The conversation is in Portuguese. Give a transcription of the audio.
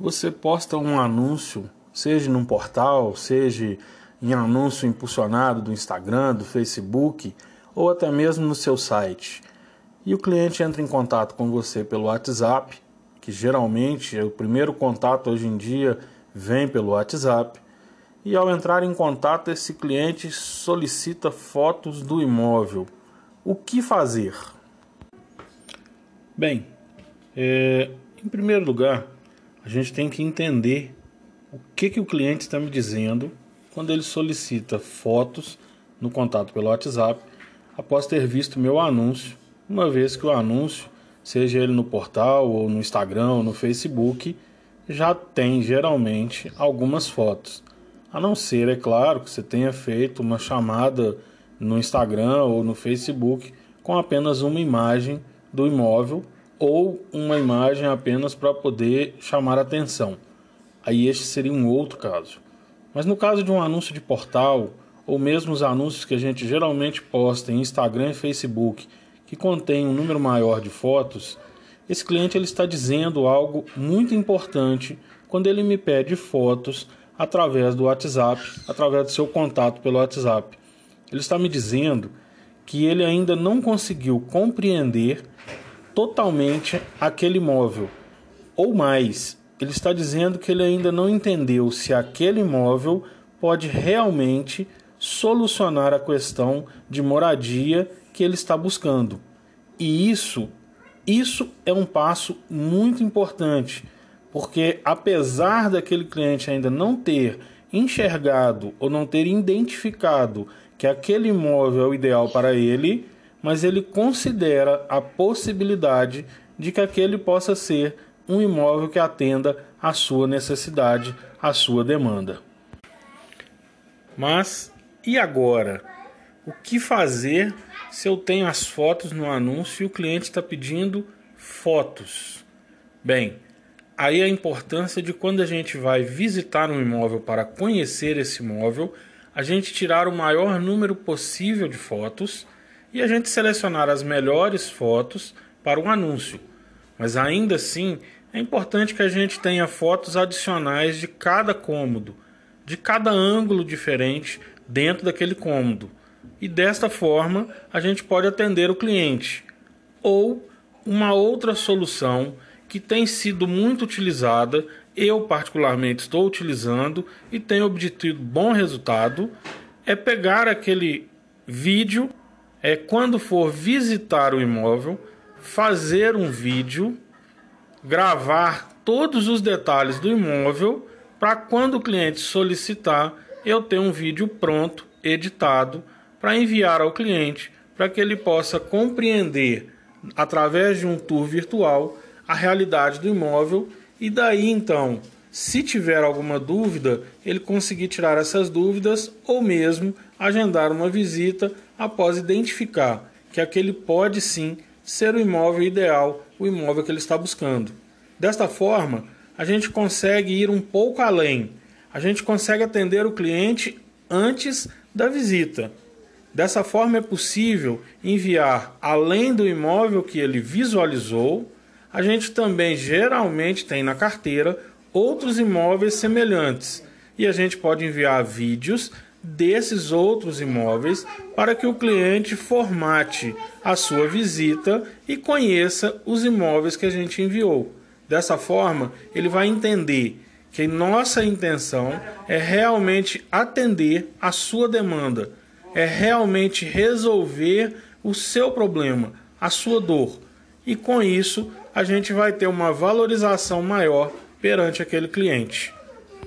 você posta um anúncio, seja num portal, seja em anúncio impulsionado do Instagram, do Facebook ou até mesmo no seu site. E o cliente entra em contato com você pelo WhatsApp, que geralmente é o primeiro contato hoje em dia vem pelo WhatsApp. E ao entrar em contato, esse cliente solicita fotos do imóvel. O que fazer? Bem, é, em primeiro lugar, a gente tem que entender o que, que o cliente está me dizendo quando ele solicita fotos no contato pelo WhatsApp após ter visto meu anúncio, uma vez que o anúncio, seja ele no portal ou no Instagram ou no Facebook, já tem geralmente algumas fotos. A não ser, é claro, que você tenha feito uma chamada no Instagram ou no Facebook com apenas uma imagem do imóvel ou uma imagem apenas para poder chamar atenção. Aí este seria um outro caso. Mas no caso de um anúncio de portal, ou mesmo os anúncios que a gente geralmente posta em Instagram e Facebook, que contém um número maior de fotos, esse cliente ele está dizendo algo muito importante quando ele me pede fotos através do WhatsApp, através do seu contato pelo WhatsApp. Ele está me dizendo que ele ainda não conseguiu compreender totalmente aquele imóvel. Ou mais, ele está dizendo que ele ainda não entendeu se aquele imóvel pode realmente solucionar a questão de moradia que ele está buscando. E isso, isso é um passo muito importante, porque apesar daquele cliente ainda não ter enxergado ou não ter identificado que aquele imóvel é o ideal para ele, mas ele considera a possibilidade de que aquele possa ser um imóvel que atenda à sua necessidade, à sua demanda. Mas e agora? O que fazer se eu tenho as fotos no anúncio e o cliente está pedindo fotos? Bem, aí a importância de quando a gente vai visitar um imóvel para conhecer esse imóvel, a gente tirar o maior número possível de fotos e a gente selecionar as melhores fotos para o anúncio. Mas ainda assim, é importante que a gente tenha fotos adicionais de cada cômodo, de cada ângulo diferente dentro daquele cômodo. E desta forma, a gente pode atender o cliente. Ou uma outra solução que tem sido muito utilizada, eu particularmente estou utilizando e tenho obtido bom resultado, é pegar aquele vídeo é quando for visitar o imóvel, fazer um vídeo, gravar todos os detalhes do imóvel para quando o cliente solicitar, eu ter um vídeo pronto, editado, para enviar ao cliente, para que ele possa compreender através de um tour virtual a realidade do imóvel. E daí então, se tiver alguma dúvida, ele conseguir tirar essas dúvidas ou mesmo agendar uma visita após identificar que aquele pode sim ser o imóvel ideal, o imóvel que ele está buscando. Desta forma, a gente consegue ir um pouco além. A gente consegue atender o cliente antes da visita. Dessa forma é possível enviar além do imóvel que ele visualizou, a gente também geralmente tem na carteira outros imóveis semelhantes e a gente pode enviar vídeos desses outros imóveis para que o cliente formate a sua visita e conheça os imóveis que a gente enviou. Dessa forma, ele vai entender que nossa intenção é realmente atender a sua demanda, é realmente resolver o seu problema, a sua dor. E com isso, a gente vai ter uma valorização maior perante aquele cliente.